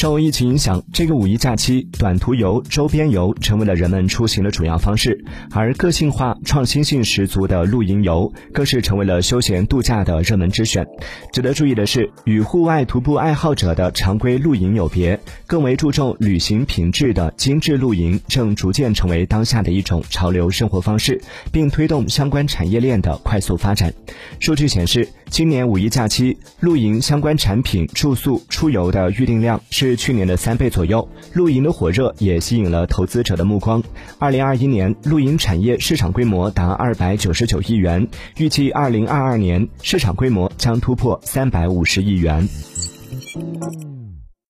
受疫情影响，这个五一假期，短途游、周边游成为了人们出行的主要方式，而个性化、创新性十足的露营游更是成为了休闲度假的热门之选。值得注意的是，与户外徒步爱好者的常规露营有别，更为注重旅行品质的精致露营正逐渐成为当下的一种潮流生活方式，并推动相关产业链的快速发展。数据显示，今年五一假期，露营相关产品、住宿、出游的预订量是。去年的三倍左右，露营的火热也吸引了投资者的目光。二零二一年露营产业市场规模达二百九十九亿元，预计二零二二年市场规模将突破三百五十亿元。